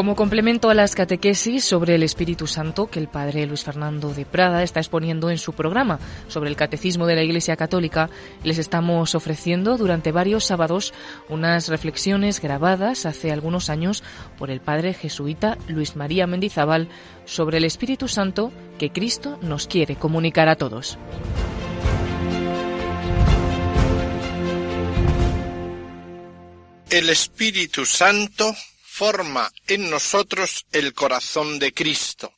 Como complemento a las catequesis sobre el Espíritu Santo que el padre Luis Fernando de Prada está exponiendo en su programa sobre el Catecismo de la Iglesia Católica, les estamos ofreciendo durante varios sábados unas reflexiones grabadas hace algunos años por el padre jesuita Luis María Mendizábal sobre el Espíritu Santo que Cristo nos quiere comunicar a todos. El Espíritu Santo forma en nosotros el corazón de Cristo.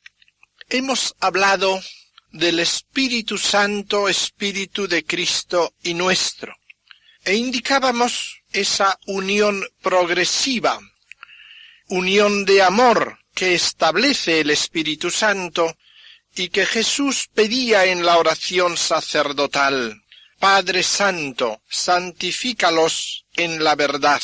Hemos hablado del Espíritu Santo, Espíritu de Cristo y nuestro, e indicábamos esa unión progresiva, unión de amor que establece el Espíritu Santo y que Jesús pedía en la oración sacerdotal. Padre Santo, santifícalos en la verdad.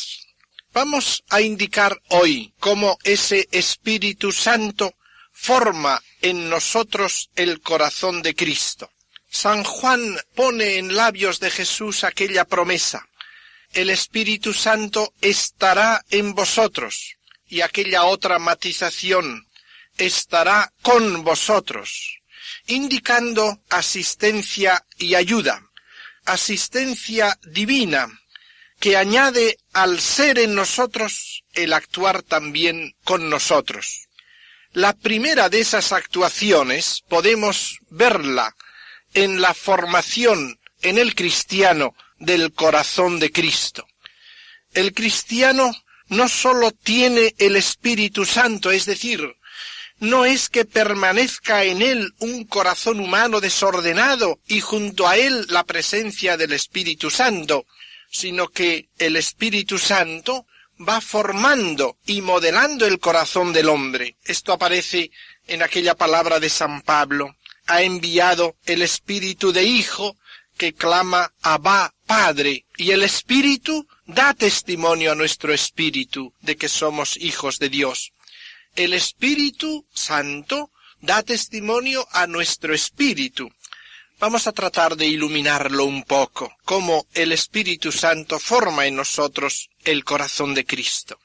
Vamos a indicar hoy cómo ese Espíritu Santo forma en nosotros el corazón de Cristo. San Juan pone en labios de Jesús aquella promesa. El Espíritu Santo estará en vosotros. Y aquella otra matización estará con vosotros, indicando asistencia y ayuda, asistencia divina, que añade al ser en nosotros el actuar también con nosotros. La primera de esas actuaciones podemos verla en la formación en el cristiano del corazón de Cristo. El cristiano no sólo tiene el Espíritu Santo, es decir, no es que permanezca en él un corazón humano desordenado y junto a él la presencia del Espíritu Santo, sino que el Espíritu Santo va formando y modelando el corazón del hombre. Esto aparece en aquella palabra de San Pablo. Ha enviado el Espíritu de Hijo que clama Abba Padre, y el Espíritu da testimonio a nuestro Espíritu de que somos hijos de Dios. El Espíritu Santo da testimonio a nuestro Espíritu Vamos a tratar de iluminarlo un poco, cómo el Espíritu Santo forma en nosotros el corazón de Cristo.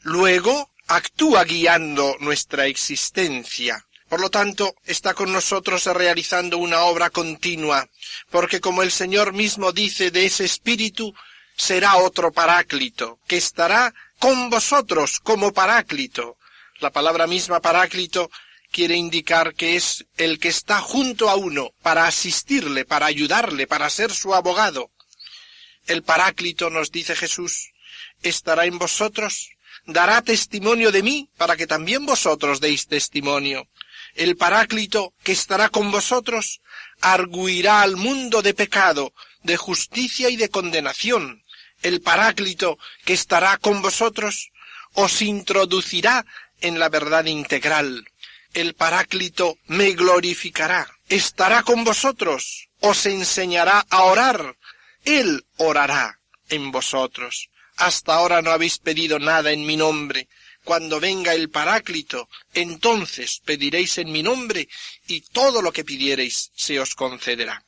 Luego, actúa guiando nuestra existencia. Por lo tanto, está con nosotros realizando una obra continua, porque como el Señor mismo dice de ese Espíritu, será otro paráclito, que estará con vosotros como paráclito. La palabra misma paráclito quiere indicar que es el que está junto a uno para asistirle, para ayudarle, para ser su abogado. El Paráclito, nos dice Jesús, estará en vosotros, dará testimonio de mí para que también vosotros deis testimonio. El Paráclito que estará con vosotros arguirá al mundo de pecado, de justicia y de condenación. El Paráclito que estará con vosotros os introducirá en la verdad integral el Paráclito me glorificará, estará con vosotros, os enseñará a orar, Él orará en vosotros. Hasta ahora no habéis pedido nada en mi nombre. Cuando venga el Paráclito, entonces pediréis en mi nombre y todo lo que pidiereis se os concederá.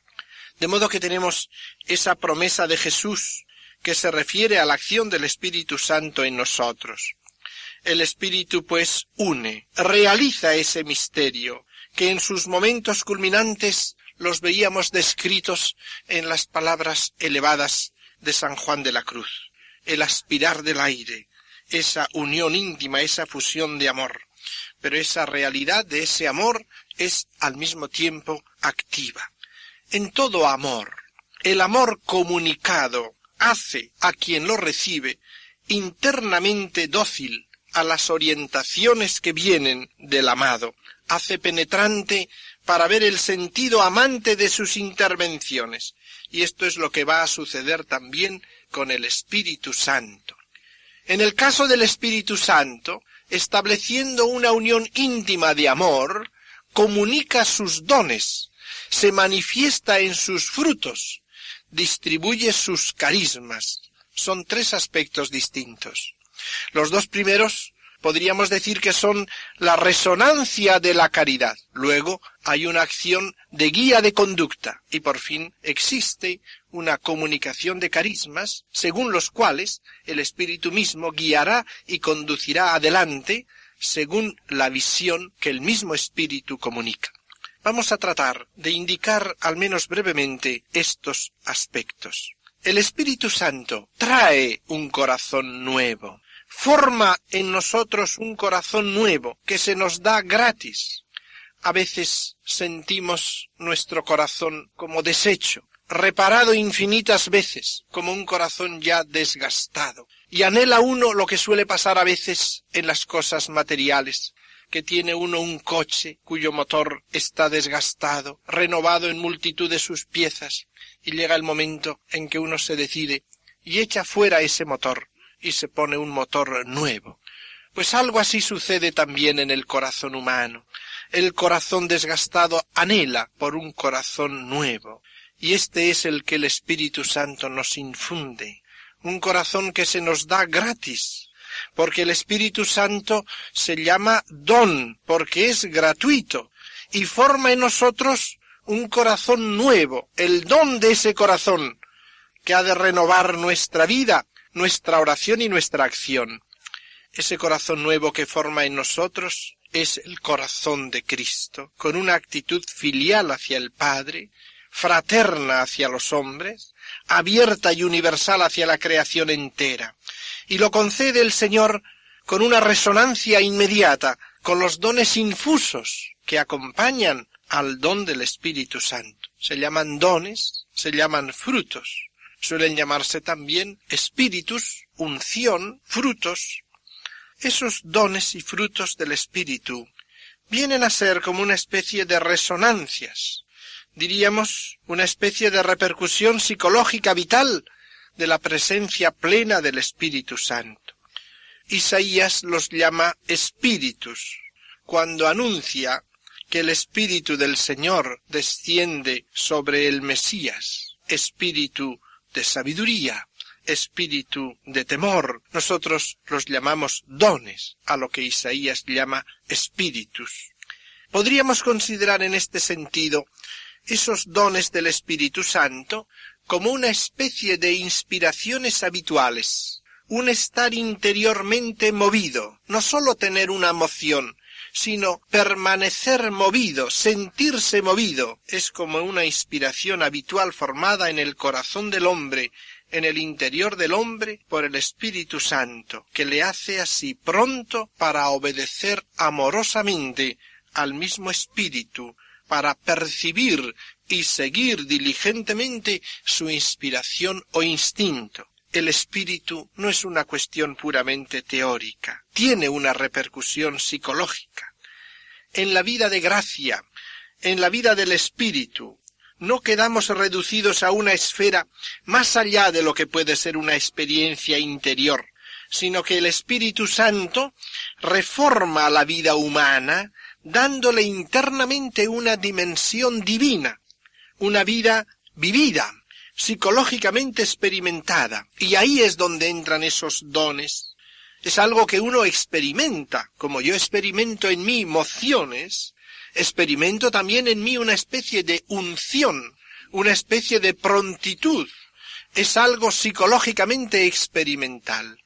De modo que tenemos esa promesa de Jesús que se refiere a la acción del Espíritu Santo en nosotros. El Espíritu pues une, realiza ese misterio, que en sus momentos culminantes los veíamos descritos en las palabras elevadas de San Juan de la Cruz. El aspirar del aire, esa unión íntima, esa fusión de amor. Pero esa realidad de ese amor es al mismo tiempo activa. En todo amor, el amor comunicado hace a quien lo recibe internamente dócil a las orientaciones que vienen del amado, hace penetrante para ver el sentido amante de sus intervenciones. Y esto es lo que va a suceder también con el Espíritu Santo. En el caso del Espíritu Santo, estableciendo una unión íntima de amor, comunica sus dones, se manifiesta en sus frutos, distribuye sus carismas. Son tres aspectos distintos. Los dos primeros podríamos decir que son la resonancia de la caridad. Luego hay una acción de guía de conducta y por fin existe una comunicación de carismas según los cuales el Espíritu mismo guiará y conducirá adelante según la visión que el mismo Espíritu comunica. Vamos a tratar de indicar al menos brevemente estos aspectos. El Espíritu Santo trae un corazón nuevo, forma en nosotros un corazón nuevo que se nos da gratis. A veces sentimos nuestro corazón como deshecho, reparado infinitas veces, como un corazón ya desgastado. Y anhela uno lo que suele pasar a veces en las cosas materiales, que tiene uno un coche cuyo motor está desgastado, renovado en multitud de sus piezas, y llega el momento en que uno se decide y echa fuera ese motor y se pone un motor nuevo. Pues algo así sucede también en el corazón humano. El corazón desgastado anhela por un corazón nuevo, y este es el que el Espíritu Santo nos infunde, un corazón que se nos da gratis, porque el Espíritu Santo se llama don, porque es gratuito, y forma en nosotros un corazón nuevo, el don de ese corazón, que ha de renovar nuestra vida, nuestra oración y nuestra acción. Ese corazón nuevo que forma en nosotros es el corazón de Cristo, con una actitud filial hacia el Padre, fraterna hacia los hombres, abierta y universal hacia la creación entera. Y lo concede el Señor con una resonancia inmediata con los dones infusos que acompañan al don del Espíritu Santo. Se llaman dones, se llaman frutos. Suelen llamarse también espíritus, unción, frutos. Esos dones y frutos del Espíritu vienen a ser como una especie de resonancias, diríamos una especie de repercusión psicológica vital de la presencia plena del Espíritu Santo. Isaías los llama espíritus, cuando anuncia que el Espíritu del Señor desciende sobre el Mesías, espíritu de sabiduría, espíritu de temor. Nosotros los llamamos dones, a lo que Isaías llama espíritus. Podríamos considerar en este sentido esos dones del Espíritu Santo como una especie de inspiraciones habituales, un estar interiormente movido, no sólo tener una moción, sino permanecer movido, sentirse movido, es como una inspiración habitual formada en el corazón del hombre, en el interior del hombre por el Espíritu Santo, que le hace así pronto para obedecer amorosamente al mismo Espíritu, para percibir y seguir diligentemente su inspiración o instinto. El espíritu no es una cuestión puramente teórica, tiene una repercusión psicológica. En la vida de gracia, en la vida del espíritu, no quedamos reducidos a una esfera más allá de lo que puede ser una experiencia interior, sino que el Espíritu Santo reforma la vida humana, dándole internamente una dimensión divina, una vida vivida, psicológicamente experimentada. Y ahí es donde entran esos dones. Es algo que uno experimenta, como yo experimento en mí mociones, experimento también en mí una especie de unción, una especie de prontitud. Es algo psicológicamente experimental.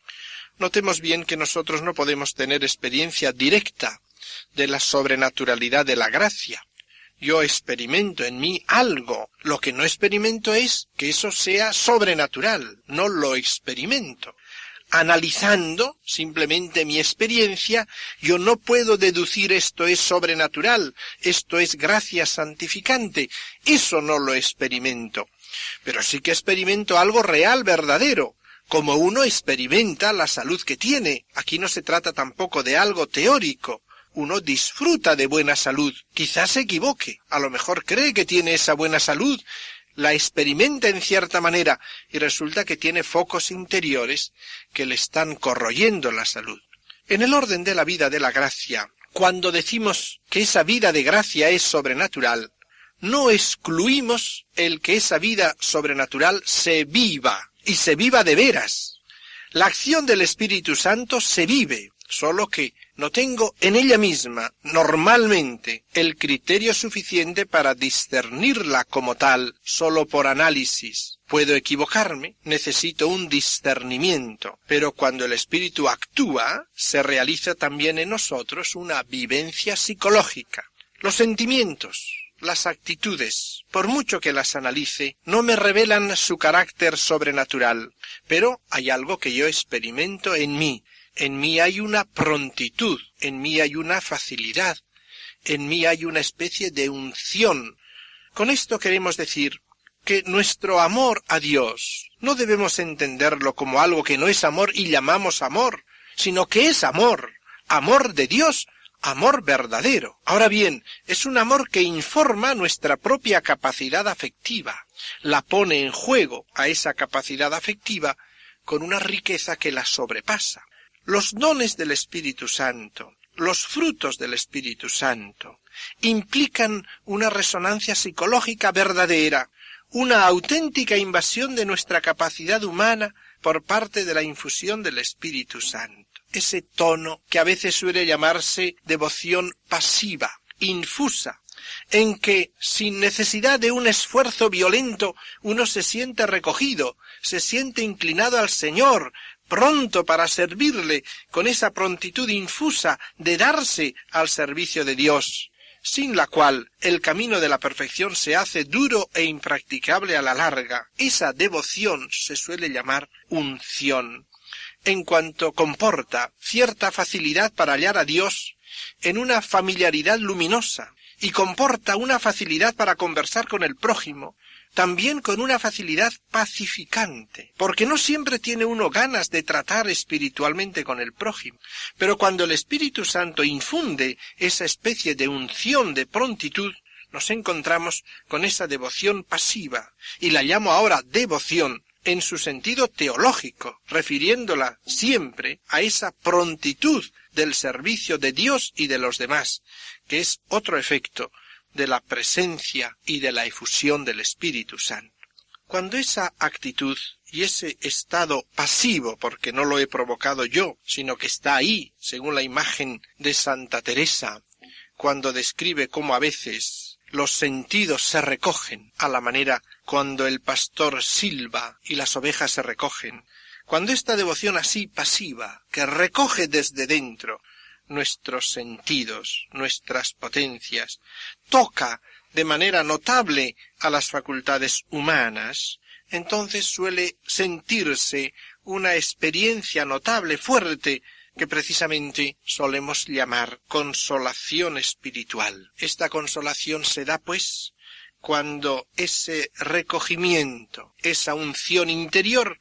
Notemos bien que nosotros no podemos tener experiencia directa de la sobrenaturalidad de la gracia. Yo experimento en mí algo. Lo que no experimento es que eso sea sobrenatural. No lo experimento. Analizando simplemente mi experiencia, yo no puedo deducir esto es sobrenatural, esto es gracia santificante. Eso no lo experimento. Pero sí que experimento algo real, verdadero como uno experimenta la salud que tiene. Aquí no se trata tampoco de algo teórico, uno disfruta de buena salud. Quizás se equivoque. A lo mejor cree que tiene esa buena salud, la experimenta en cierta manera y resulta que tiene focos interiores que le están corroyendo la salud. En el orden de la vida de la gracia, cuando decimos que esa vida de gracia es sobrenatural, no excluimos el que esa vida sobrenatural se viva y se viva de veras. La acción del Espíritu Santo se vive, solo que no tengo en ella misma, normalmente, el criterio suficiente para discernirla como tal, solo por análisis. Puedo equivocarme, necesito un discernimiento, pero cuando el espíritu actúa, se realiza también en nosotros una vivencia psicológica. Los sentimientos, las actitudes, por mucho que las analice, no me revelan su carácter sobrenatural, pero hay algo que yo experimento en mí. En mí hay una prontitud, en mí hay una facilidad, en mí hay una especie de unción. Con esto queremos decir que nuestro amor a Dios no debemos entenderlo como algo que no es amor y llamamos amor, sino que es amor, amor de Dios, amor verdadero. Ahora bien, es un amor que informa nuestra propia capacidad afectiva, la pone en juego a esa capacidad afectiva con una riqueza que la sobrepasa. Los dones del Espíritu Santo, los frutos del Espíritu Santo, implican una resonancia psicológica verdadera, una auténtica invasión de nuestra capacidad humana por parte de la infusión del Espíritu Santo. Ese tono que a veces suele llamarse devoción pasiva, infusa, en que, sin necesidad de un esfuerzo violento, uno se siente recogido, se siente inclinado al Señor, pronto para servirle, con esa prontitud infusa de darse al servicio de Dios, sin la cual el camino de la perfección se hace duro e impracticable a la larga. Esa devoción se suele llamar unción en cuanto comporta cierta facilidad para hallar a Dios en una familiaridad luminosa y comporta una facilidad para conversar con el prójimo, también con una facilidad pacificante, porque no siempre tiene uno ganas de tratar espiritualmente con el prójimo, pero cuando el Espíritu Santo infunde esa especie de unción de prontitud, nos encontramos con esa devoción pasiva, y la llamo ahora devoción, en su sentido teológico, refiriéndola siempre a esa prontitud del servicio de Dios y de los demás, que es otro efecto de la presencia y de la efusión del Espíritu Santo. Cuando esa actitud y ese estado pasivo, porque no lo he provocado yo, sino que está ahí, según la imagen de Santa Teresa, cuando describe cómo a veces los sentidos se recogen a la manera cuando el pastor silba y las ovejas se recogen, cuando esta devoción así pasiva, que recoge desde dentro nuestros sentidos, nuestras potencias, toca de manera notable a las facultades humanas, entonces suele sentirse una experiencia notable, fuerte, que precisamente solemos llamar consolación espiritual. Esta consolación se da, pues, cuando ese recogimiento, esa unción interior,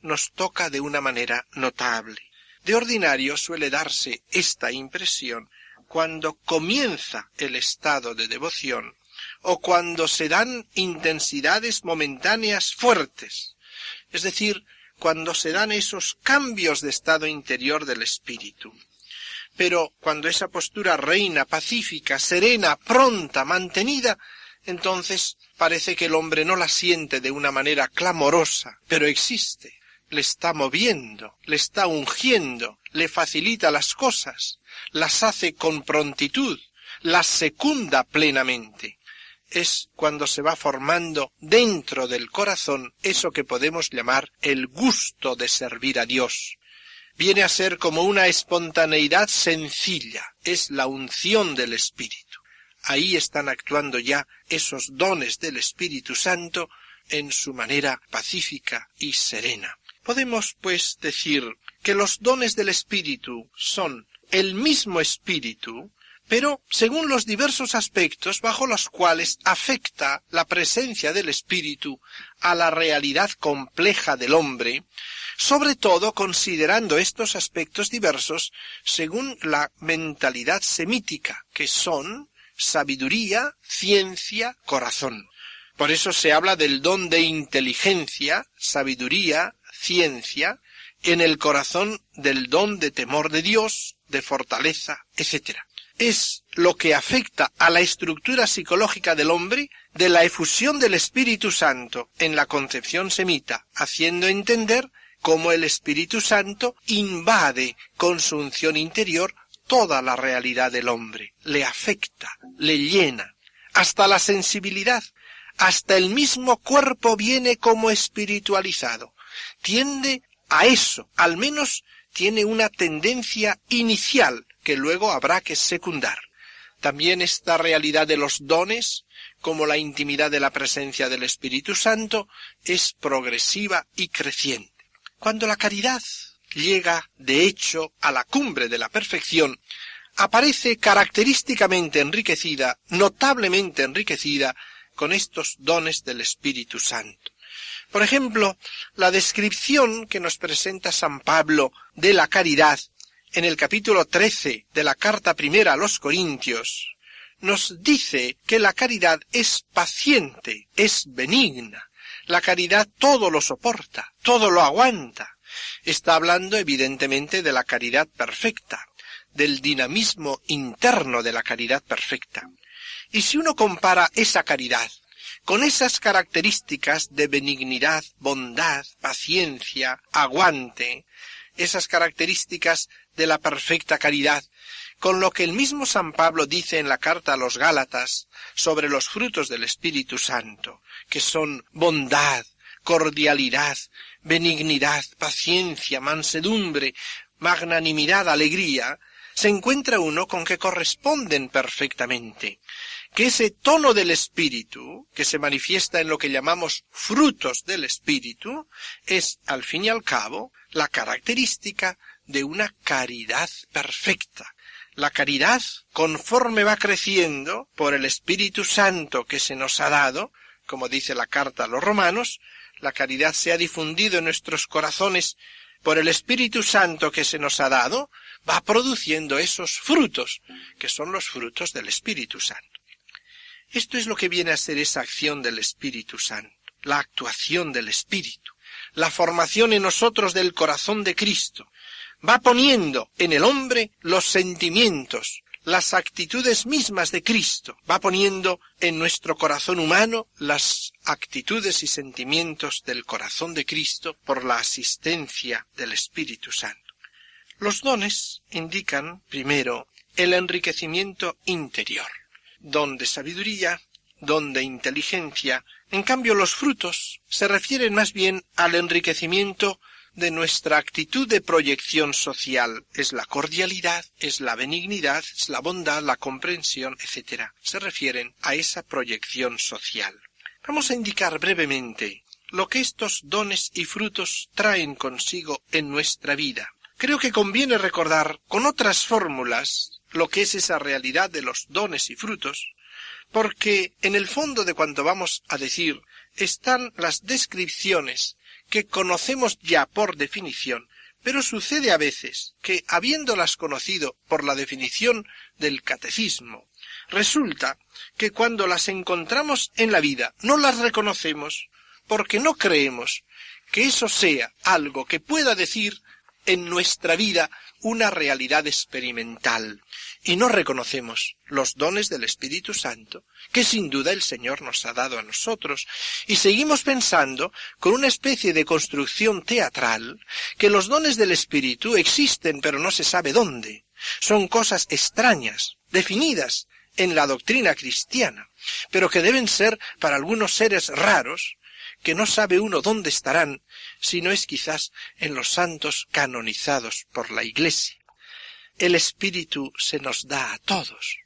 nos toca de una manera notable. De ordinario suele darse esta impresión cuando comienza el estado de devoción o cuando se dan intensidades momentáneas fuertes, es decir, cuando se dan esos cambios de estado interior del espíritu. Pero cuando esa postura reina, pacífica, serena, pronta, mantenida, entonces parece que el hombre no la siente de una manera clamorosa, pero existe, le está moviendo, le está ungiendo, le facilita las cosas, las hace con prontitud, las secunda plenamente. Es cuando se va formando dentro del corazón eso que podemos llamar el gusto de servir a Dios. Viene a ser como una espontaneidad sencilla, es la unción del Espíritu ahí están actuando ya esos dones del Espíritu Santo en su manera pacífica y serena. Podemos, pues, decir que los dones del Espíritu son el mismo Espíritu, pero según los diversos aspectos bajo los cuales afecta la presencia del Espíritu a la realidad compleja del hombre, sobre todo considerando estos aspectos diversos según la mentalidad semítica, que son sabiduría, ciencia, corazón. Por eso se habla del don de inteligencia, sabiduría, ciencia, en el corazón del don de temor de Dios, de fortaleza, etc. Es lo que afecta a la estructura psicológica del hombre de la efusión del Espíritu Santo en la concepción semita, haciendo entender cómo el Espíritu Santo invade con su unción interior toda la realidad del hombre, le afecta, le llena, hasta la sensibilidad, hasta el mismo cuerpo viene como espiritualizado. Tiende a eso, al menos tiene una tendencia inicial que luego habrá que secundar. También esta realidad de los dones, como la intimidad de la presencia del Espíritu Santo, es progresiva y creciente. Cuando la caridad llega, de hecho, a la cumbre de la perfección, aparece característicamente enriquecida, notablemente enriquecida, con estos dones del Espíritu Santo. Por ejemplo, la descripción que nos presenta San Pablo de la caridad en el capítulo 13 de la carta primera a los Corintios, nos dice que la caridad es paciente, es benigna. La caridad todo lo soporta, todo lo aguanta. Está hablando evidentemente de la caridad perfecta, del dinamismo interno de la caridad perfecta. Y si uno compara esa caridad con esas características de benignidad, bondad, paciencia, aguante, esas características de la perfecta caridad, con lo que el mismo San Pablo dice en la carta a los Gálatas sobre los frutos del Espíritu Santo, que son bondad, cordialidad, benignidad, paciencia, mansedumbre, magnanimidad, alegría, se encuentra uno con que corresponden perfectamente que ese tono del espíritu, que se manifiesta en lo que llamamos frutos del espíritu, es, al fin y al cabo, la característica de una caridad perfecta. La caridad, conforme va creciendo por el Espíritu Santo que se nos ha dado, como dice la carta a los romanos, la caridad se ha difundido en nuestros corazones por el Espíritu Santo que se nos ha dado, va produciendo esos frutos, que son los frutos del Espíritu Santo. Esto es lo que viene a ser esa acción del Espíritu Santo, la actuación del Espíritu, la formación en nosotros del corazón de Cristo. Va poniendo en el hombre los sentimientos, las actitudes mismas de Cristo, va poniendo en nuestro corazón humano las actitudes y sentimientos del corazón de Cristo por la asistencia del Espíritu Santo. Los dones indican, primero, el enriquecimiento interior don de sabiduría, don de inteligencia. En cambio, los frutos se refieren más bien al enriquecimiento de nuestra actitud de proyección social. Es la cordialidad, es la benignidad, es la bondad, la comprensión, etc. Se refieren a esa proyección social. Vamos a indicar brevemente lo que estos dones y frutos traen consigo en nuestra vida. Creo que conviene recordar con otras fórmulas lo que es esa realidad de los dones y frutos, porque en el fondo de cuanto vamos a decir están las descripciones que conocemos ya por definición, pero sucede a veces que, habiéndolas conocido por la definición del catecismo, resulta que cuando las encontramos en la vida no las reconocemos porque no creemos que eso sea algo que pueda decir en nuestra vida una realidad experimental y no reconocemos los dones del Espíritu Santo que sin duda el Señor nos ha dado a nosotros y seguimos pensando con una especie de construcción teatral que los dones del Espíritu existen pero no se sabe dónde. Son cosas extrañas, definidas en la doctrina cristiana, pero que deben ser para algunos seres raros que no sabe uno dónde estarán, si no es quizás en los santos canonizados por la Iglesia. El Espíritu se nos da a todos.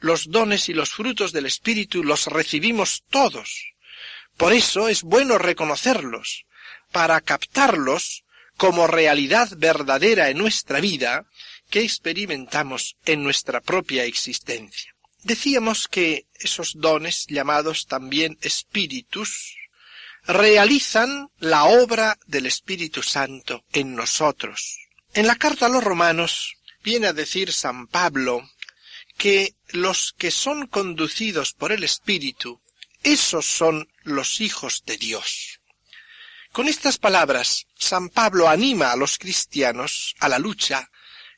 Los dones y los frutos del Espíritu los recibimos todos. Por eso es bueno reconocerlos, para captarlos como realidad verdadera en nuestra vida que experimentamos en nuestra propia existencia. Decíamos que esos dones, llamados también espíritus, realizan la obra del Espíritu Santo en nosotros. En la carta a los romanos viene a decir San Pablo que los que son conducidos por el Espíritu, esos son los hijos de Dios. Con estas palabras, San Pablo anima a los cristianos a la lucha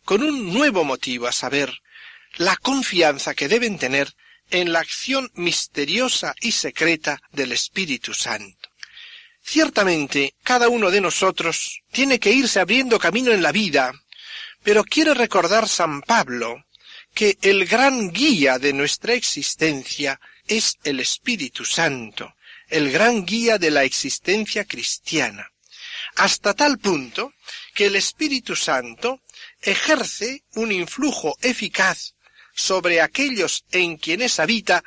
con un nuevo motivo, a saber, la confianza que deben tener en la acción misteriosa y secreta del Espíritu Santo. Ciertamente, cada uno de nosotros tiene que irse abriendo camino en la vida, pero quiere recordar San Pablo que el gran guía de nuestra existencia es el Espíritu Santo, el gran guía de la existencia cristiana, hasta tal punto que el Espíritu Santo ejerce un influjo eficaz sobre aquellos en quienes habita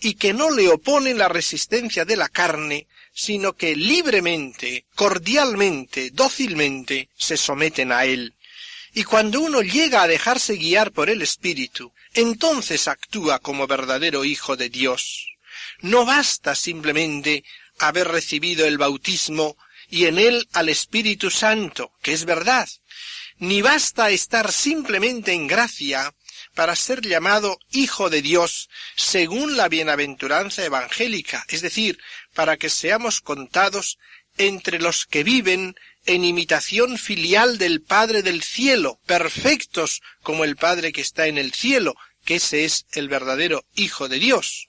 y que no le oponen la resistencia de la carne, sino que libremente, cordialmente, dócilmente se someten a él. Y cuando uno llega a dejarse guiar por el Espíritu, entonces actúa como verdadero Hijo de Dios. No basta simplemente haber recibido el bautismo y en él al Espíritu Santo, que es verdad, ni basta estar simplemente en gracia para ser llamado Hijo de Dios según la bienaventuranza evangélica, es decir, para que seamos contados entre los que viven en imitación filial del Padre del cielo, perfectos como el Padre que está en el cielo, que ese es el verdadero Hijo de Dios.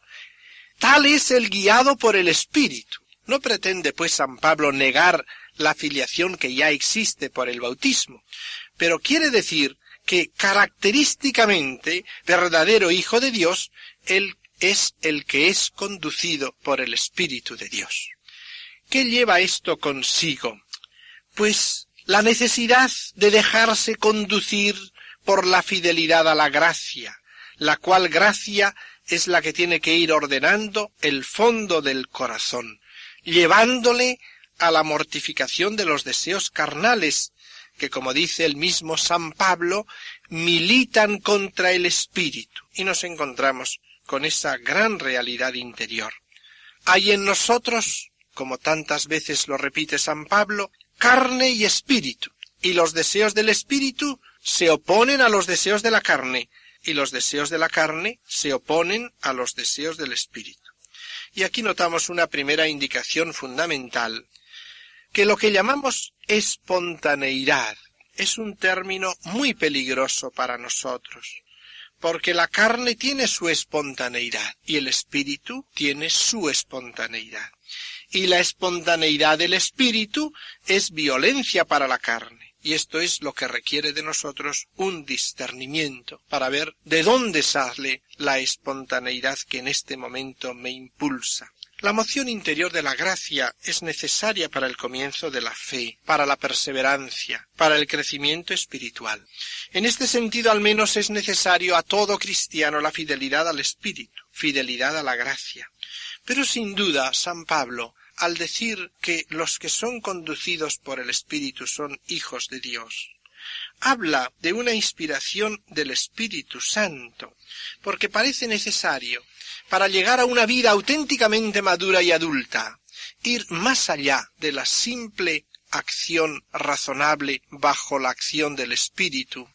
Tal es el guiado por el Espíritu. No pretende pues San Pablo negar la filiación que ya existe por el bautismo, pero quiere decir que característicamente verdadero Hijo de Dios, Él es el que es conducido por el Espíritu de Dios. ¿Qué lleva esto consigo? Pues la necesidad de dejarse conducir por la fidelidad a la gracia, la cual gracia es la que tiene que ir ordenando el fondo del corazón, llevándole a la mortificación de los deseos carnales, que como dice el mismo San Pablo, militan contra el espíritu. Y nos encontramos con esa gran realidad interior. Hay en nosotros, como tantas veces lo repite San Pablo, carne y espíritu, y los deseos del espíritu se oponen a los deseos de la carne, y los deseos de la carne se oponen a los deseos del espíritu. Y aquí notamos una primera indicación fundamental, que lo que llamamos espontaneidad es un término muy peligroso para nosotros, porque la carne tiene su espontaneidad y el espíritu tiene su espontaneidad. Y la espontaneidad del espíritu es violencia para la carne. Y esto es lo que requiere de nosotros un discernimiento para ver de dónde sale la espontaneidad que en este momento me impulsa. La moción interior de la gracia es necesaria para el comienzo de la fe, para la perseverancia, para el crecimiento espiritual. En este sentido al menos es necesario a todo cristiano la fidelidad al Espíritu, fidelidad a la gracia. Pero sin duda San Pablo al decir que los que son conducidos por el Espíritu son hijos de Dios. Habla de una inspiración del Espíritu Santo, porque parece necesario, para llegar a una vida auténticamente madura y adulta, ir más allá de la simple acción razonable bajo la acción del Espíritu,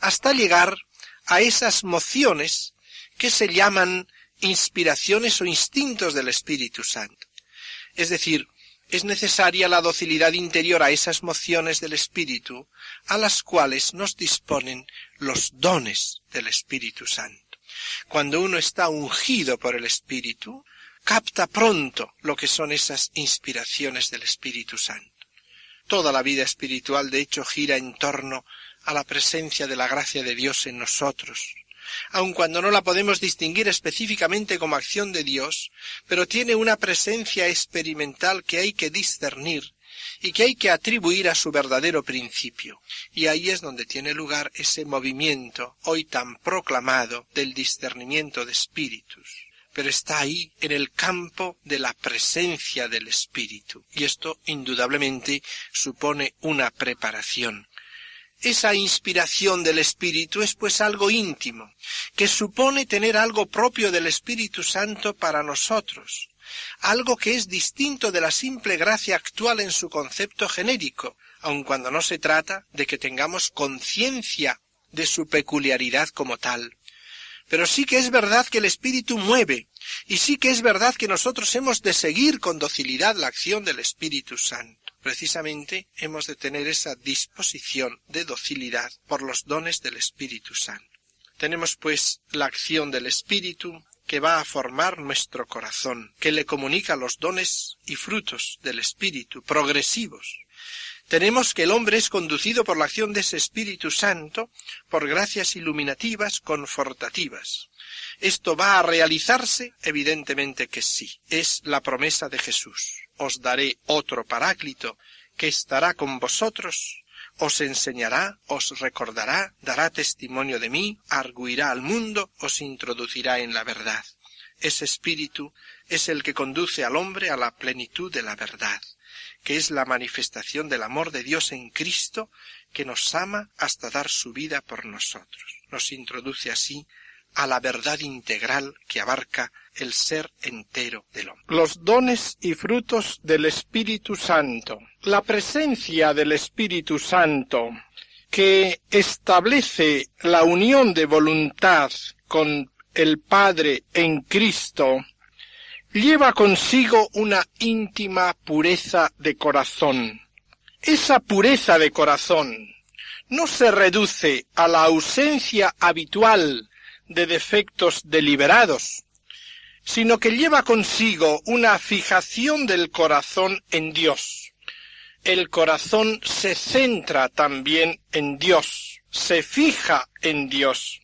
hasta llegar a esas mociones que se llaman inspiraciones o instintos del Espíritu Santo. Es decir, es necesaria la docilidad interior a esas mociones del Espíritu, a las cuales nos disponen los dones del Espíritu Santo. Cuando uno está ungido por el Espíritu, capta pronto lo que son esas inspiraciones del Espíritu Santo. Toda la vida espiritual, de hecho, gira en torno a la presencia de la gracia de Dios en nosotros, aun cuando no la podemos distinguir específicamente como acción de Dios, pero tiene una presencia experimental que hay que discernir y que hay que atribuir a su verdadero principio. Y ahí es donde tiene lugar ese movimiento hoy tan proclamado del discernimiento de espíritus pero está ahí en el campo de la presencia del Espíritu. Y esto indudablemente supone una preparación. Esa inspiración del Espíritu es pues algo íntimo, que supone tener algo propio del Espíritu Santo para nosotros, algo que es distinto de la simple gracia actual en su concepto genérico, aun cuando no se trata de que tengamos conciencia de su peculiaridad como tal. Pero sí que es verdad que el Espíritu mueve, y sí que es verdad que nosotros hemos de seguir con docilidad la acción del Espíritu Santo. Precisamente hemos de tener esa disposición de docilidad por los dones del Espíritu Santo. Tenemos pues la acción del Espíritu, que va a formar nuestro corazón, que le comunica los dones y frutos del Espíritu, progresivos. Tenemos que el hombre es conducido por la acción de ese Espíritu Santo, por gracias iluminativas, confortativas. ¿Esto va a realizarse? Evidentemente que sí. Es la promesa de Jesús. Os daré otro paráclito que estará con vosotros, os enseñará, os recordará, dará testimonio de mí, arguirá al mundo, os introducirá en la verdad. Ese espíritu es el que conduce al hombre a la plenitud de la verdad, que es la manifestación del amor de Dios en Cristo, que nos ama hasta dar su vida por nosotros. Nos introduce así a la verdad integral que abarca el ser entero del hombre. Los dones y frutos del Espíritu Santo. La presencia del Espíritu Santo que establece la unión de voluntad con el Padre en Cristo, lleva consigo una íntima pureza de corazón. Esa pureza de corazón no se reduce a la ausencia habitual de defectos deliberados, sino que lleva consigo una fijación del corazón en Dios. El corazón se centra también en Dios, se fija en Dios,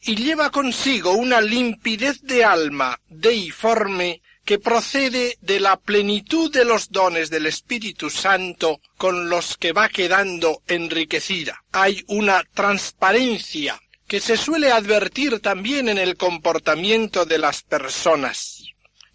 y lleva consigo una limpidez de alma deiforme que procede de la plenitud de los dones del Espíritu Santo con los que va quedando enriquecida. Hay una transparencia que se suele advertir también en el comportamiento de las personas.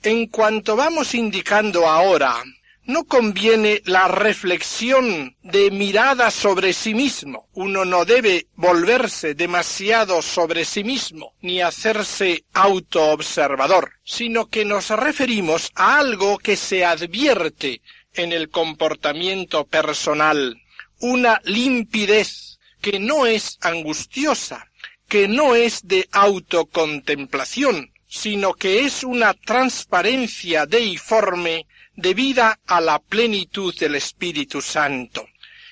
En cuanto vamos indicando ahora, no conviene la reflexión de mirada sobre sí mismo. Uno no debe volverse demasiado sobre sí mismo, ni hacerse autoobservador, sino que nos referimos a algo que se advierte en el comportamiento personal, una limpidez que no es angustiosa, que no es de autocontemplación, sino que es una transparencia deiforme debida a la plenitud del Espíritu Santo.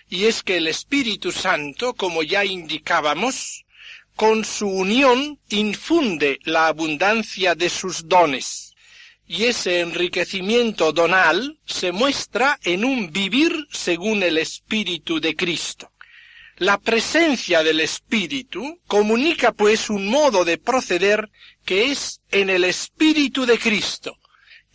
Y es que el Espíritu Santo, como ya indicábamos, con su unión infunde la abundancia de sus dones, y ese enriquecimiento donal se muestra en un vivir según el Espíritu de Cristo. La presencia del Espíritu comunica pues un modo de proceder que es en el Espíritu de Cristo,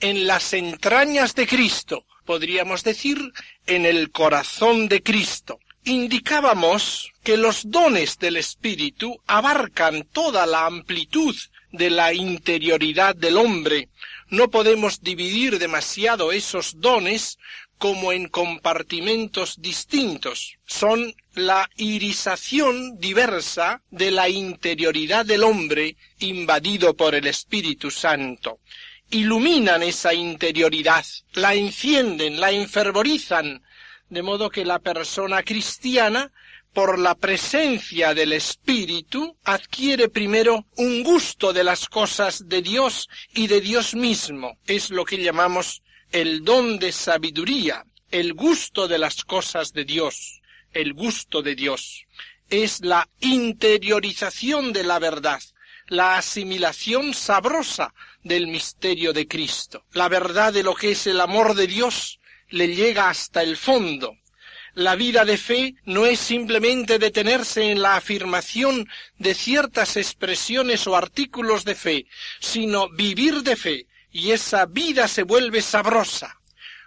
en las entrañas de Cristo, podríamos decir en el corazón de Cristo. Indicábamos que los dones del Espíritu abarcan toda la amplitud de la interioridad del hombre. No podemos dividir demasiado esos dones como en compartimentos distintos. Son la irisación diversa de la interioridad del hombre invadido por el Espíritu Santo. Iluminan esa interioridad, la encienden, la enfervorizan, de modo que la persona cristiana por la presencia del Espíritu, adquiere primero un gusto de las cosas de Dios y de Dios mismo. Es lo que llamamos el don de sabiduría, el gusto de las cosas de Dios, el gusto de Dios. Es la interiorización de la verdad, la asimilación sabrosa del misterio de Cristo. La verdad de lo que es el amor de Dios le llega hasta el fondo. La vida de fe no es simplemente detenerse en la afirmación de ciertas expresiones o artículos de fe, sino vivir de fe, y esa vida se vuelve sabrosa,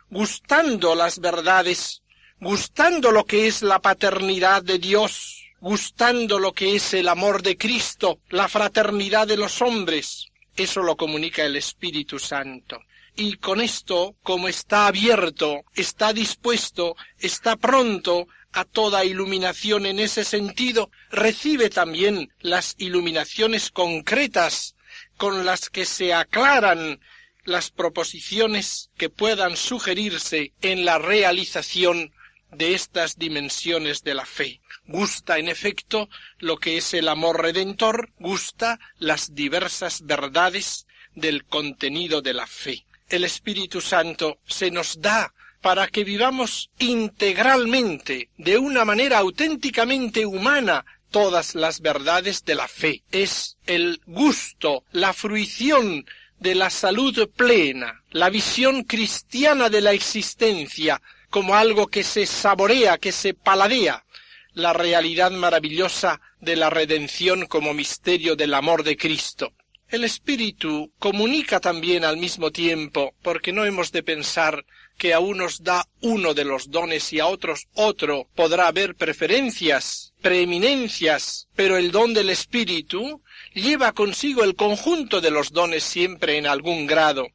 gustando las verdades, gustando lo que es la paternidad de Dios, gustando lo que es el amor de Cristo, la fraternidad de los hombres. Eso lo comunica el Espíritu Santo. Y con esto, como está abierto, está dispuesto, está pronto a toda iluminación en ese sentido, recibe también las iluminaciones concretas con las que se aclaran las proposiciones que puedan sugerirse en la realización de estas dimensiones de la fe. Gusta, en efecto, lo que es el amor redentor, gusta las diversas verdades del contenido de la fe. El Espíritu Santo se nos da para que vivamos integralmente, de una manera auténticamente humana todas las verdades de la fe. Es el gusto, la fruición de la salud plena, la visión cristiana de la existencia como algo que se saborea, que se paladea, la realidad maravillosa de la redención como misterio del amor de Cristo. El Espíritu comunica también al mismo tiempo, porque no hemos de pensar que a unos da uno de los dones y a otros otro. Podrá haber preferencias, preeminencias, pero el don del Espíritu lleva consigo el conjunto de los dones siempre en algún grado.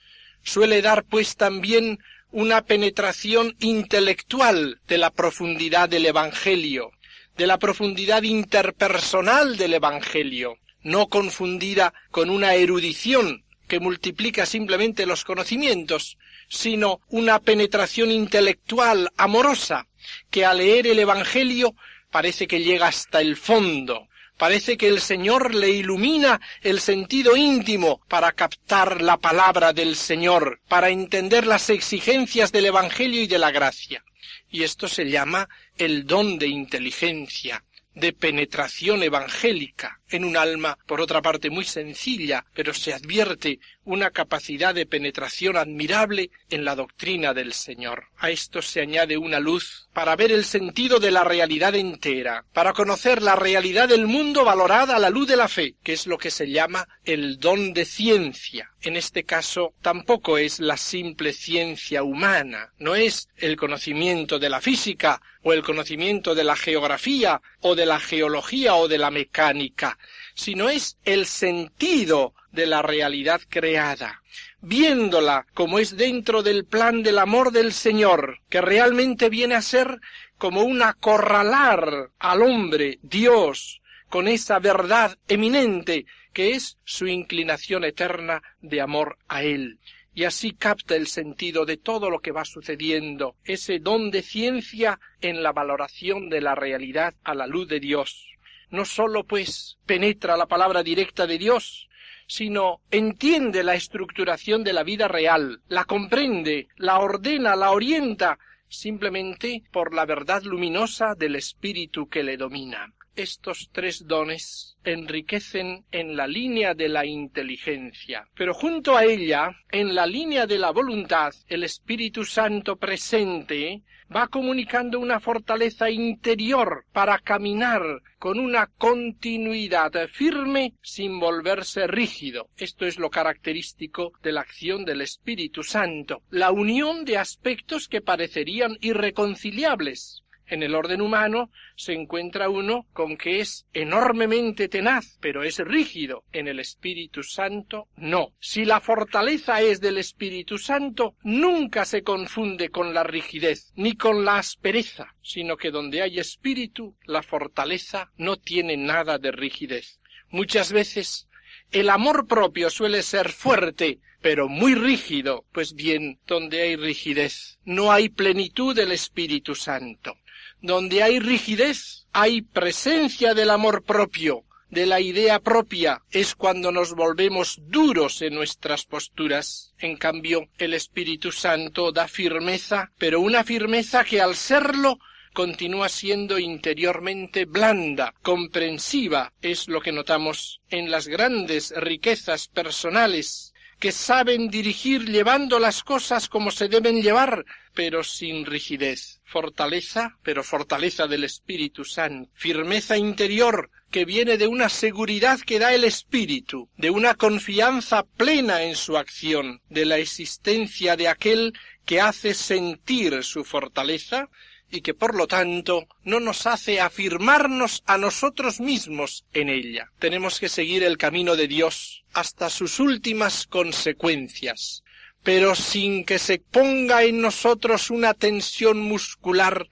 Suele dar pues también una penetración intelectual de la profundidad del Evangelio, de la profundidad interpersonal del Evangelio, no confundida con una erudición que multiplica simplemente los conocimientos, sino una penetración intelectual amorosa, que al leer el Evangelio parece que llega hasta el fondo, parece que el Señor le ilumina el sentido íntimo para captar la palabra del Señor, para entender las exigencias del Evangelio y de la gracia. Y esto se llama el don de inteligencia, de penetración evangélica en un alma, por otra parte, muy sencilla, pero se advierte una capacidad de penetración admirable en la doctrina del Señor. A esto se añade una luz para ver el sentido de la realidad entera, para conocer la realidad del mundo valorada a la luz de la fe, que es lo que se llama el don de ciencia. En este caso tampoco es la simple ciencia humana, no es el conocimiento de la física o el conocimiento de la geografía o de la geología o de la mecánica, sino es el sentido de la realidad creada, viéndola como es dentro del plan del amor del Señor, que realmente viene a ser como un acorralar al hombre, Dios, con esa verdad eminente que es su inclinación eterna de amor a Él. Y así capta el sentido de todo lo que va sucediendo, ese don de ciencia en la valoración de la realidad a la luz de Dios no sólo pues penetra la palabra directa de Dios, sino entiende la estructuración de la vida real, la comprende, la ordena, la orienta, simplemente por la verdad luminosa del espíritu que le domina. Estos tres dones enriquecen en la línea de la inteligencia, pero junto a ella, en la línea de la voluntad, el Espíritu Santo presente va comunicando una fortaleza interior para caminar con una continuidad firme sin volverse rígido. Esto es lo característico de la acción del Espíritu Santo, la unión de aspectos que parecerían irreconciliables, en el orden humano se encuentra uno con que es enormemente tenaz, pero es rígido. En el Espíritu Santo no. Si la fortaleza es del Espíritu Santo, nunca se confunde con la rigidez, ni con la aspereza, sino que donde hay espíritu, la fortaleza no tiene nada de rigidez. Muchas veces el amor propio suele ser fuerte, pero muy rígido, pues bien, donde hay rigidez, no hay plenitud del Espíritu Santo. Donde hay rigidez, hay presencia del amor propio, de la idea propia, es cuando nos volvemos duros en nuestras posturas. En cambio, el Espíritu Santo da firmeza, pero una firmeza que al serlo continúa siendo interiormente blanda, comprensiva, es lo que notamos en las grandes riquezas personales que saben dirigir llevando las cosas como se deben llevar, pero sin rigidez. Fortaleza, pero fortaleza del Espíritu Santo. Firmeza interior que viene de una seguridad que da el Espíritu, de una confianza plena en su acción, de la existencia de aquel que hace sentir su fortaleza y que por lo tanto no nos hace afirmarnos a nosotros mismos en ella. Tenemos que seguir el camino de Dios hasta sus últimas consecuencias, pero sin que se ponga en nosotros una tensión muscular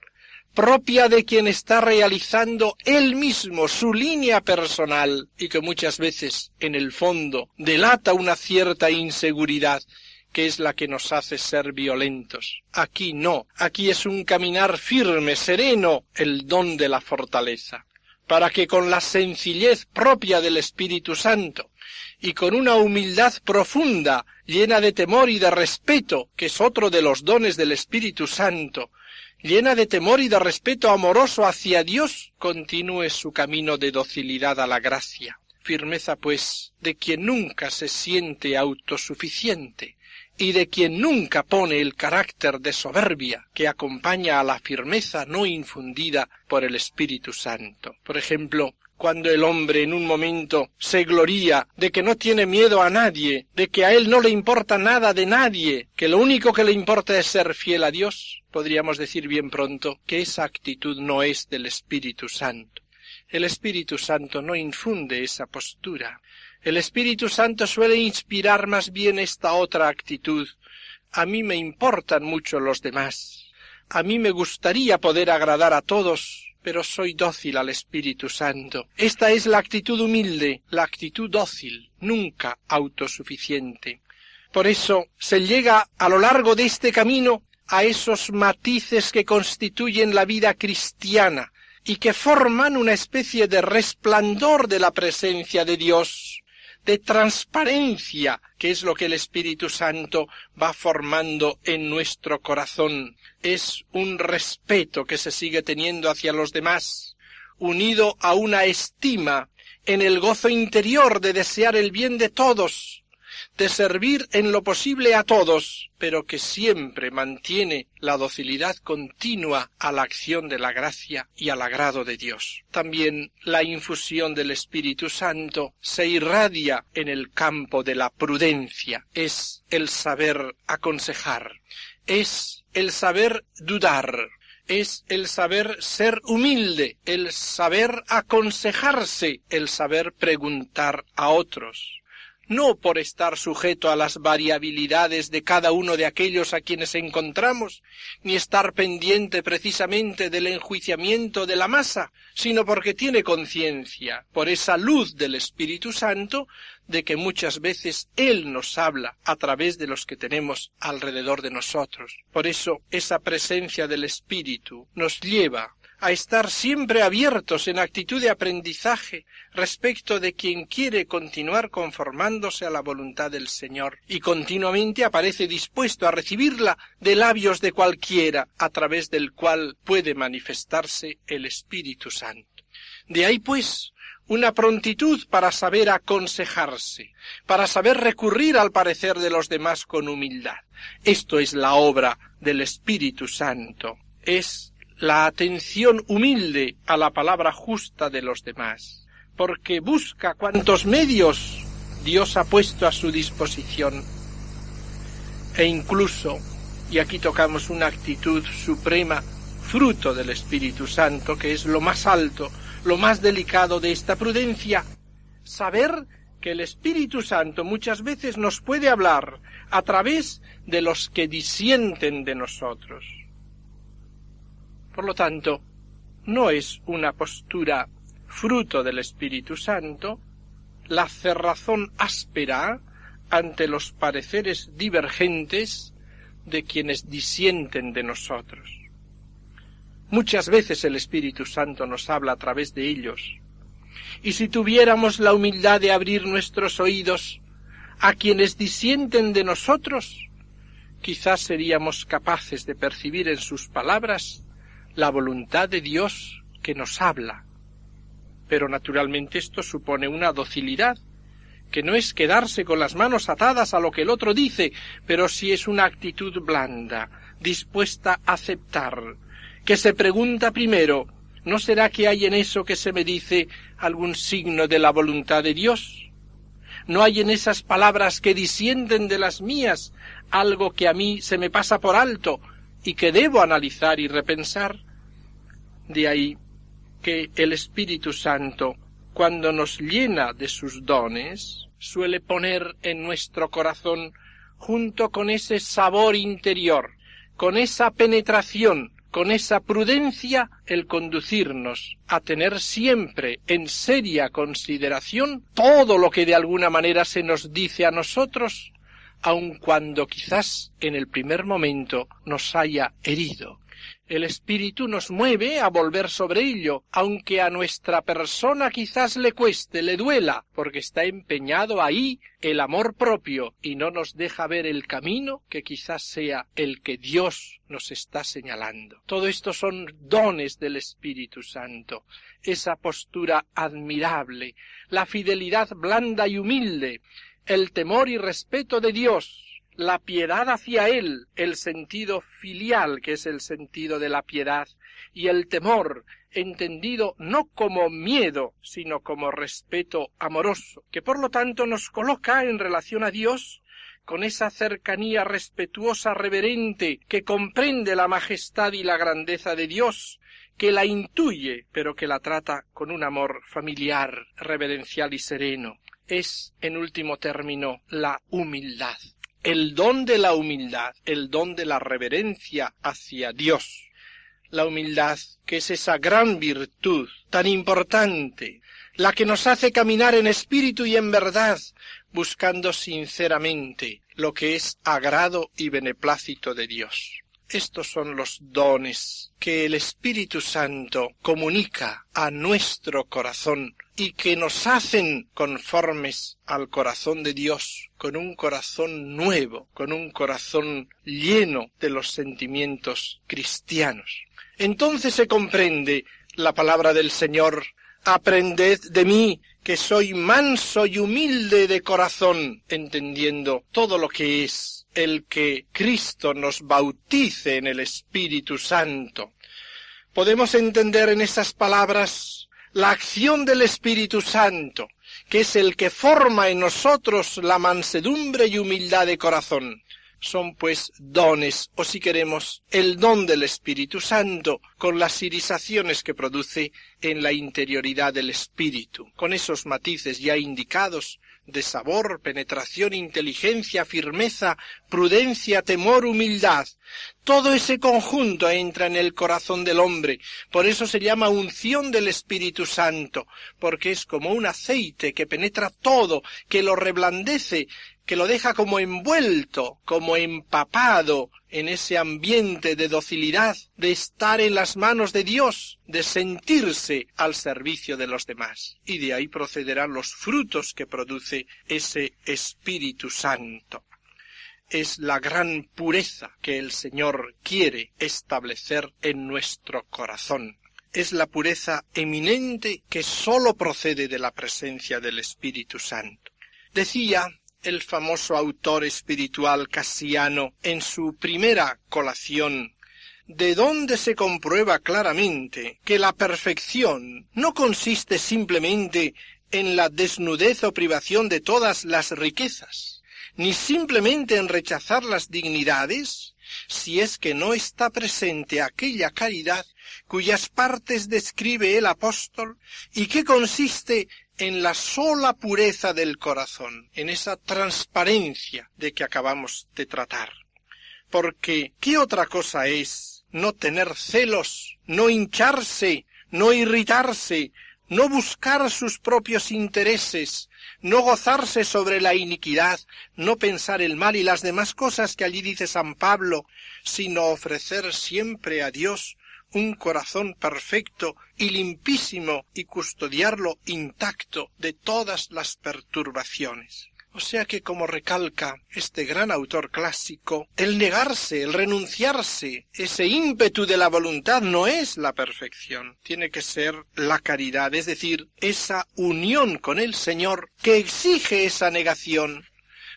propia de quien está realizando él mismo su línea personal y que muchas veces en el fondo delata una cierta inseguridad que es la que nos hace ser violentos. Aquí no, aquí es un caminar firme, sereno, el don de la fortaleza, para que con la sencillez propia del Espíritu Santo y con una humildad profunda, llena de temor y de respeto, que es otro de los dones del Espíritu Santo, llena de temor y de respeto amoroso hacia Dios, continúe su camino de docilidad a la gracia. Firmeza, pues, de quien nunca se siente autosuficiente y de quien nunca pone el carácter de soberbia que acompaña a la firmeza no infundida por el Espíritu Santo. Por ejemplo, cuando el hombre en un momento se gloría de que no tiene miedo a nadie, de que a él no le importa nada de nadie, que lo único que le importa es ser fiel a Dios, podríamos decir bien pronto que esa actitud no es del Espíritu Santo. El Espíritu Santo no infunde esa postura. El Espíritu Santo suele inspirar más bien esta otra actitud. A mí me importan mucho los demás. A mí me gustaría poder agradar a todos, pero soy dócil al Espíritu Santo. Esta es la actitud humilde, la actitud dócil, nunca autosuficiente. Por eso se llega a lo largo de este camino a esos matices que constituyen la vida cristiana y que forman una especie de resplandor de la presencia de Dios de transparencia, que es lo que el Espíritu Santo va formando en nuestro corazón. Es un respeto que se sigue teniendo hacia los demás, unido a una estima en el gozo interior de desear el bien de todos, de servir en lo posible a todos, pero que siempre mantiene la docilidad continua a la acción de la gracia y al agrado de Dios. También la infusión del Espíritu Santo se irradia en el campo de la prudencia, es el saber aconsejar, es el saber dudar, es el saber ser humilde, el saber aconsejarse, el saber preguntar a otros no por estar sujeto a las variabilidades de cada uno de aquellos a quienes encontramos, ni estar pendiente precisamente del enjuiciamiento de la masa, sino porque tiene conciencia, por esa luz del Espíritu Santo, de que muchas veces Él nos habla a través de los que tenemos alrededor de nosotros. Por eso esa presencia del Espíritu nos lleva a estar siempre abiertos en actitud de aprendizaje respecto de quien quiere continuar conformándose a la voluntad del Señor y continuamente aparece dispuesto a recibirla de labios de cualquiera a través del cual puede manifestarse el Espíritu Santo. De ahí pues una prontitud para saber aconsejarse, para saber recurrir al parecer de los demás con humildad. Esto es la obra del Espíritu Santo. Es la atención humilde a la palabra justa de los demás, porque busca cuantos medios Dios ha puesto a su disposición, e incluso, y aquí tocamos una actitud suprema, fruto del Espíritu Santo, que es lo más alto, lo más delicado de esta prudencia, saber que el Espíritu Santo muchas veces nos puede hablar a través de los que disienten de nosotros por lo tanto, no es una postura fruto del Espíritu Santo la cerrazón áspera ante los pareceres divergentes de quienes disienten de nosotros. Muchas veces el Espíritu Santo nos habla a través de ellos, y si tuviéramos la humildad de abrir nuestros oídos a quienes disienten de nosotros, quizás seríamos capaces de percibir en sus palabras la voluntad de Dios que nos habla. Pero naturalmente esto supone una docilidad, que no es quedarse con las manos atadas a lo que el otro dice, pero sí es una actitud blanda, dispuesta a aceptar, que se pregunta primero ¿No será que hay en eso que se me dice algún signo de la voluntad de Dios? ¿No hay en esas palabras que disienten de las mías algo que a mí se me pasa por alto y que debo analizar y repensar. De ahí que el Espíritu Santo, cuando nos llena de sus dones, suele poner en nuestro corazón, junto con ese sabor interior, con esa penetración, con esa prudencia, el conducirnos a tener siempre en seria consideración todo lo que de alguna manera se nos dice a nosotros aun cuando quizás en el primer momento nos haya herido. El espíritu nos mueve a volver sobre ello, aunque a nuestra persona quizás le cueste, le duela, porque está empeñado ahí el amor propio y no nos deja ver el camino que quizás sea el que Dios nos está señalando. Todo esto son dones del Espíritu Santo, esa postura admirable, la fidelidad blanda y humilde, el temor y respeto de Dios, la piedad hacia Él, el sentido filial, que es el sentido de la piedad, y el temor, entendido no como miedo, sino como respeto amoroso, que por lo tanto nos coloca en relación a Dios con esa cercanía respetuosa reverente que comprende la majestad y la grandeza de Dios, que la intuye, pero que la trata con un amor familiar, reverencial y sereno. Es, en último término, la humildad el don de la humildad, el don de la reverencia hacia Dios. La humildad, que es esa gran virtud tan importante, la que nos hace caminar en espíritu y en verdad, buscando sinceramente lo que es agrado y beneplácito de Dios. Estos son los dones que el Espíritu Santo comunica a nuestro corazón y que nos hacen conformes al corazón de Dios, con un corazón nuevo, con un corazón lleno de los sentimientos cristianos. Entonces se comprende la palabra del Señor, aprended de mí, que soy manso y humilde de corazón, entendiendo todo lo que es el que Cristo nos bautice en el Espíritu Santo. Podemos entender en estas palabras la acción del Espíritu Santo, que es el que forma en nosotros la mansedumbre y humildad de corazón. Son pues dones, o si queremos, el don del Espíritu Santo, con las irisaciones que produce en la interioridad del Espíritu, con esos matices ya indicados de sabor, penetración, inteligencia, firmeza, prudencia, temor, humildad. Todo ese conjunto entra en el corazón del hombre. Por eso se llama unción del Espíritu Santo, porque es como un aceite que penetra todo, que lo reblandece, que lo deja como envuelto, como empapado en ese ambiente de docilidad, de estar en las manos de Dios, de sentirse al servicio de los demás. Y de ahí procederán los frutos que produce ese Espíritu Santo. Es la gran pureza que el Señor quiere establecer en nuestro corazón es la pureza eminente que sólo procede de la presencia del Espíritu Santo. Decía el famoso autor espiritual casiano en su primera colación de donde se comprueba claramente que la perfección no consiste simplemente en la desnudez o privación de todas las riquezas, ni simplemente en rechazar las dignidades, si es que no está presente aquella caridad cuyas partes describe el apóstol y que consiste en la sola pureza del corazón, en esa transparencia de que acabamos de tratar. Porque, ¿qué otra cosa es no tener celos, no hincharse, no irritarse, no buscar sus propios intereses, no gozarse sobre la iniquidad, no pensar el mal y las demás cosas que allí dice San Pablo, sino ofrecer siempre a Dios un corazón perfecto y limpísimo y custodiarlo intacto de todas las perturbaciones. O sea que, como recalca este gran autor clásico, el negarse, el renunciarse, ese ímpetu de la voluntad no es la perfección, tiene que ser la caridad, es decir, esa unión con el Señor que exige esa negación,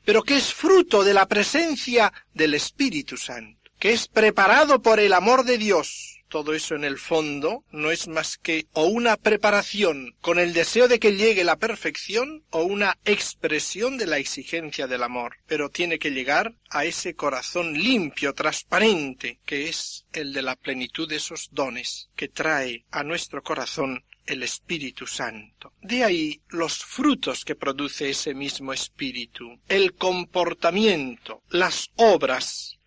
pero que es fruto de la presencia del Espíritu Santo, que es preparado por el amor de Dios, todo eso en el fondo no es más que o una preparación con el deseo de que llegue la perfección o una expresión de la exigencia del amor, pero tiene que llegar a ese corazón limpio, transparente, que es el de la plenitud de esos dones que trae a nuestro corazón el Espíritu Santo. De ahí los frutos que produce ese mismo Espíritu, el comportamiento, las obras.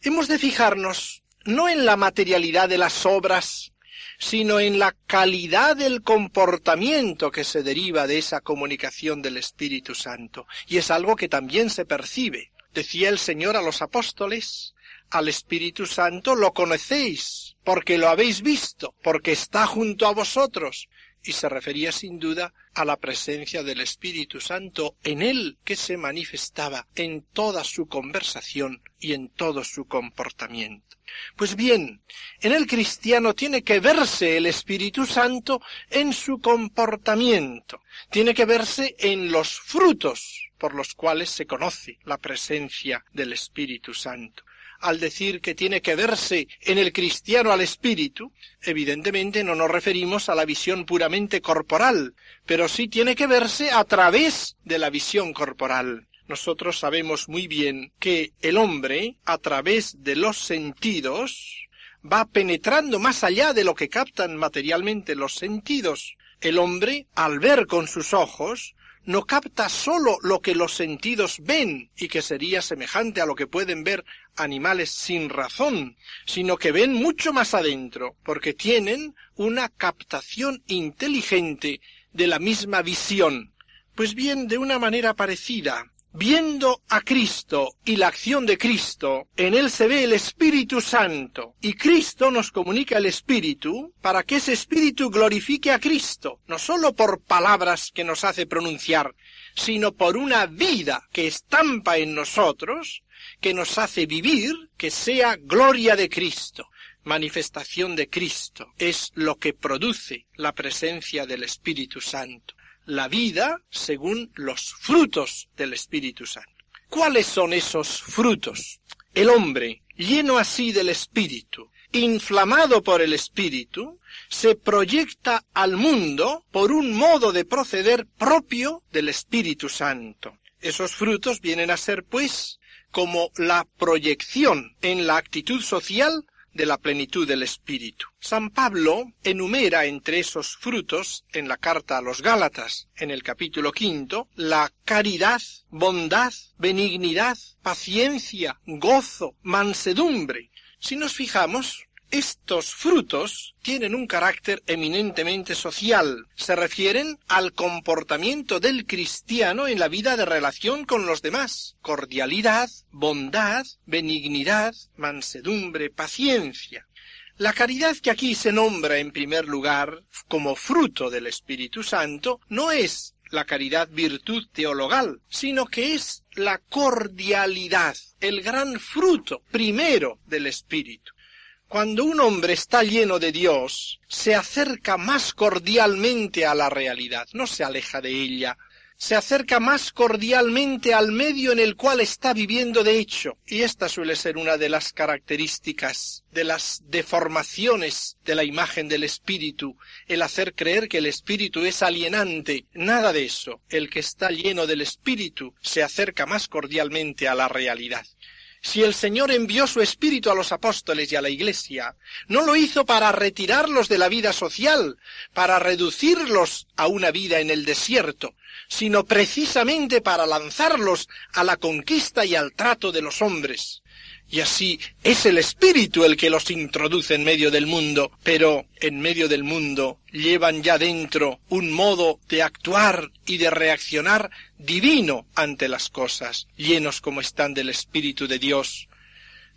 Hemos de fijarnos no en la materialidad de las obras, sino en la calidad del comportamiento que se deriva de esa comunicación del Espíritu Santo. Y es algo que también se percibe. Decía el Señor a los apóstoles, al Espíritu Santo lo conocéis, porque lo habéis visto, porque está junto a vosotros, y se refería sin duda a la presencia del Espíritu Santo en él que se manifestaba en toda su conversación y en todo su comportamiento. Pues bien, en el cristiano tiene que verse el Espíritu Santo en su comportamiento, tiene que verse en los frutos por los cuales se conoce la presencia del Espíritu Santo al decir que tiene que verse en el cristiano al espíritu, evidentemente no nos referimos a la visión puramente corporal, pero sí tiene que verse a través de la visión corporal. Nosotros sabemos muy bien que el hombre, a través de los sentidos, va penetrando más allá de lo que captan materialmente los sentidos. El hombre, al ver con sus ojos, no capta sólo lo que los sentidos ven y que sería semejante a lo que pueden ver animales sin razón, sino que ven mucho más adentro, porque tienen una captación inteligente de la misma visión. Pues bien, de una manera parecida, Viendo a Cristo y la acción de Cristo, en él se ve el Espíritu Santo, y Cristo nos comunica el Espíritu para que ese Espíritu glorifique a Cristo, no sólo por palabras que nos hace pronunciar, sino por una vida que estampa en nosotros, que nos hace vivir, que sea gloria de Cristo manifestación de Cristo, es lo que produce la presencia del Espíritu Santo la vida según los frutos del Espíritu Santo. ¿Cuáles son esos frutos? El hombre, lleno así del Espíritu, inflamado por el Espíritu, se proyecta al mundo por un modo de proceder propio del Espíritu Santo. Esos frutos vienen a ser, pues, como la proyección en la actitud social de la plenitud del Espíritu. San Pablo enumera entre esos frutos en la carta a los Gálatas, en el capítulo quinto, la caridad, bondad, benignidad, paciencia, gozo, mansedumbre. Si nos fijamos, estos frutos tienen un carácter eminentemente social. Se refieren al comportamiento del cristiano en la vida de relación con los demás. Cordialidad, bondad, benignidad, mansedumbre, paciencia. La caridad que aquí se nombra en primer lugar como fruto del Espíritu Santo no es la caridad virtud teologal, sino que es la cordialidad, el gran fruto primero del Espíritu. Cuando un hombre está lleno de Dios, se acerca más cordialmente a la realidad, no se aleja de ella, se acerca más cordialmente al medio en el cual está viviendo de hecho, y esta suele ser una de las características de las deformaciones de la imagen del espíritu, el hacer creer que el espíritu es alienante. Nada de eso. El que está lleno del espíritu se acerca más cordialmente a la realidad. Si el Señor envió su Espíritu a los apóstoles y a la Iglesia, no lo hizo para retirarlos de la vida social, para reducirlos a una vida en el desierto, sino precisamente para lanzarlos a la conquista y al trato de los hombres. Y así es el Espíritu el que los introduce en medio del mundo, pero en medio del mundo llevan ya dentro un modo de actuar y de reaccionar divino ante las cosas, llenos como están del Espíritu de Dios.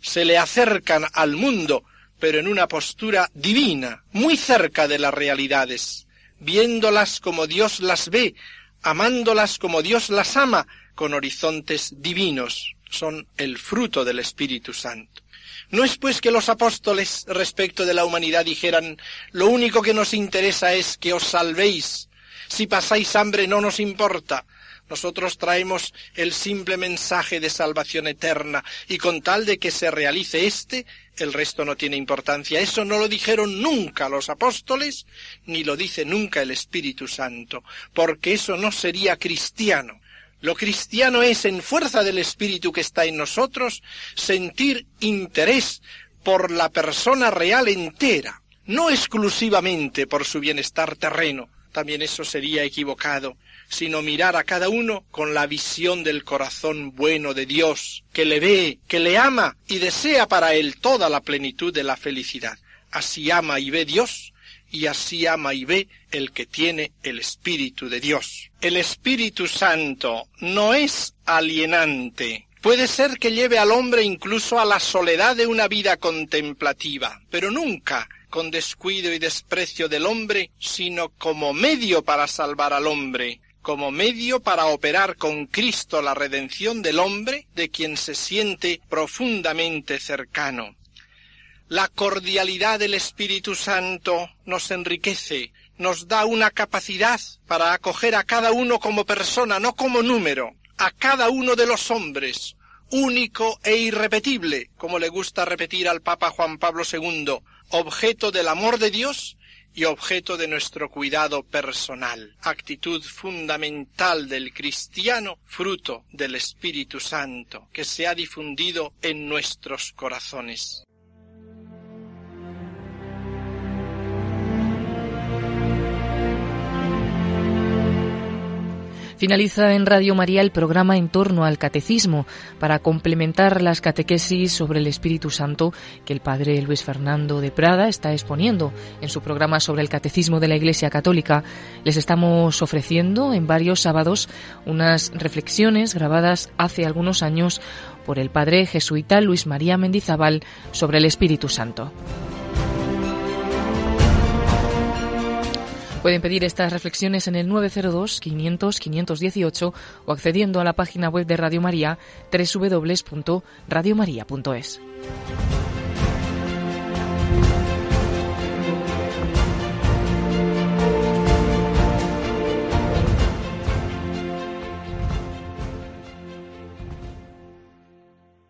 Se le acercan al mundo, pero en una postura divina, muy cerca de las realidades, viéndolas como Dios las ve, amándolas como Dios las ama, con horizontes divinos son el fruto del Espíritu Santo. No es pues que los apóstoles respecto de la humanidad dijeran lo único que nos interesa es que os salvéis. Si pasáis hambre no nos importa. Nosotros traemos el simple mensaje de salvación eterna y con tal de que se realice éste, el resto no tiene importancia. Eso no lo dijeron nunca los apóstoles, ni lo dice nunca el Espíritu Santo, porque eso no sería cristiano. Lo cristiano es, en fuerza del Espíritu que está en nosotros, sentir interés por la persona real entera, no exclusivamente por su bienestar terreno, también eso sería equivocado, sino mirar a cada uno con la visión del corazón bueno de Dios, que le ve, que le ama y desea para él toda la plenitud de la felicidad. Así ama y ve Dios y así ama y ve el que tiene el Espíritu de Dios. El Espíritu Santo no es alienante, Puede ser que lleve al hombre incluso a la soledad de una vida contemplativa, pero nunca con descuido y desprecio del hombre, sino como medio para salvar al hombre, como medio para operar con Cristo la redención del hombre, de quien se siente profundamente cercano. La cordialidad del Espíritu Santo nos enriquece, nos da una capacidad para acoger a cada uno como persona, no como número, a cada uno de los hombres, único e irrepetible, como le gusta repetir al Papa Juan Pablo II, objeto del amor de Dios y objeto de nuestro cuidado personal, actitud fundamental del cristiano, fruto del Espíritu Santo, que se ha difundido en nuestros corazones. Finaliza en Radio María el programa en torno al catecismo para complementar las catequesis sobre el Espíritu Santo que el padre Luis Fernando de Prada está exponiendo en su programa sobre el catecismo de la Iglesia Católica. Les estamos ofreciendo en varios sábados unas reflexiones grabadas hace algunos años por el padre jesuita Luis María Mendizábal sobre el Espíritu Santo. Pueden pedir estas reflexiones en el 902-500-518 o accediendo a la página web de Radio María www.radiomaria.es.